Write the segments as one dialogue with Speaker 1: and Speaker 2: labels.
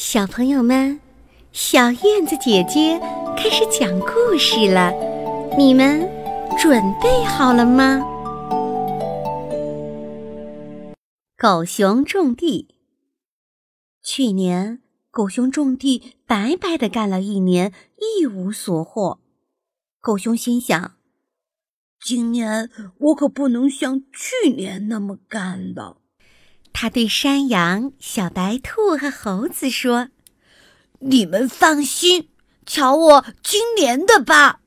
Speaker 1: 小朋友们，小燕子姐姐开始讲故事了，你们准备好了吗？狗熊种地。去年，狗熊种地白白的干了一年，一无所获。狗熊心想：
Speaker 2: 今年我可不能像去年那么干了。
Speaker 1: 他对山羊、小白兔和猴子说：“
Speaker 2: 你们放心，瞧我今年的吧。”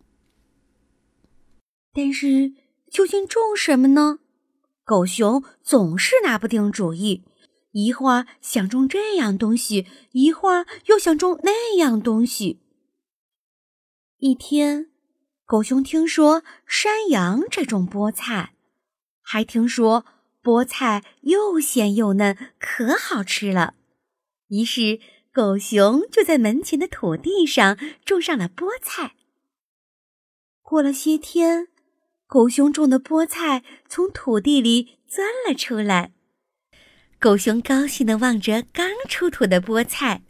Speaker 1: 但是究竟种什么呢？狗熊总是拿不定主意，一会儿想种这样东西，一会儿又想种那样东西。一天，狗熊听说山羊在种菠菜，还听说。菠菜又鲜又嫩，可好吃了。于是，狗熊就在门前的土地上种上了菠菜。过了些天，狗熊种的菠菜从土地里钻了出来。狗熊高兴地望着刚出土的菠菜，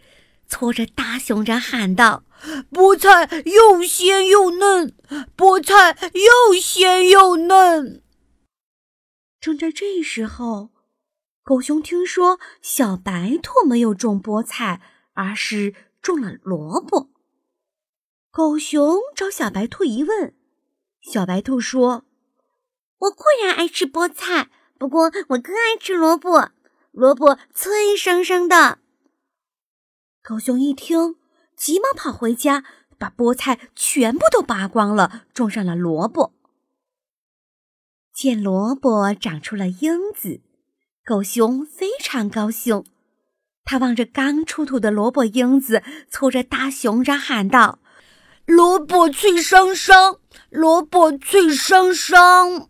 Speaker 1: 搓着大熊掌喊道：“
Speaker 2: 菠菜又鲜又嫩，菠菜又鲜又嫩。”
Speaker 1: 正在这时候，狗熊听说小白兔没有种菠菜，而是种了萝卜。狗熊找小白兔一问，小白兔说：“
Speaker 3: 我固然爱吃菠菜，不过我更爱吃萝卜。萝卜脆生生的。”
Speaker 1: 狗熊一听，急忙跑回家，把菠菜全部都拔光了，种上了萝卜。见萝卜长出了缨子，狗熊非常高兴。他望着刚出土的萝卜缨子，凑着大熊掌喊道：“
Speaker 2: 萝卜脆生生，萝卜脆生生。”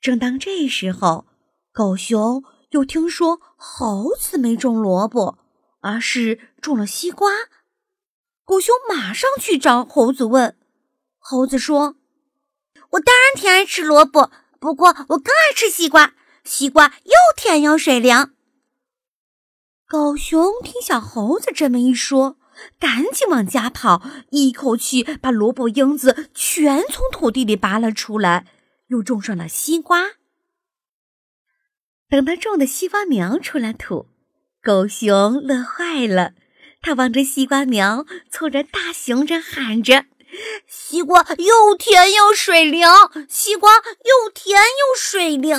Speaker 1: 正当这时候，狗熊又听说猴子没种萝卜，而是种了西瓜。狗熊马上去找猴子问，猴子说。
Speaker 3: 我当然挺爱吃萝卜，不过我更爱吃西瓜。西瓜又甜又水灵。
Speaker 1: 狗熊听小猴子这么一说，赶紧往家跑，一口气把萝卜缨子全从土地里拔了出来，又种上了西瓜。等他种的西瓜苗出了土，狗熊乐坏了，他望着西瓜苗，凑着大熊着喊着。
Speaker 3: 西瓜又甜又水灵，西瓜又甜又水灵。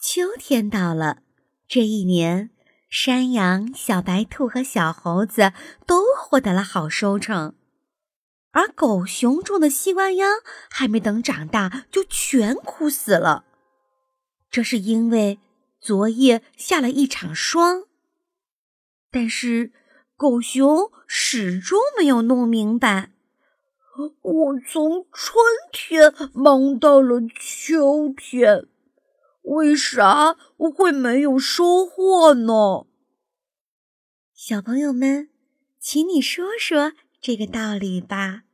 Speaker 1: 秋天到了，这一年，山羊、小白兔和小猴子都获得了好收成，而狗熊种的西瓜秧还没等长大，就全枯死了。这是因为昨夜下了一场霜。但是。狗熊始终没有弄明白，
Speaker 2: 我从春天忙到了秋天，为啥我会没有收获呢？
Speaker 1: 小朋友们，请你说说这个道理吧。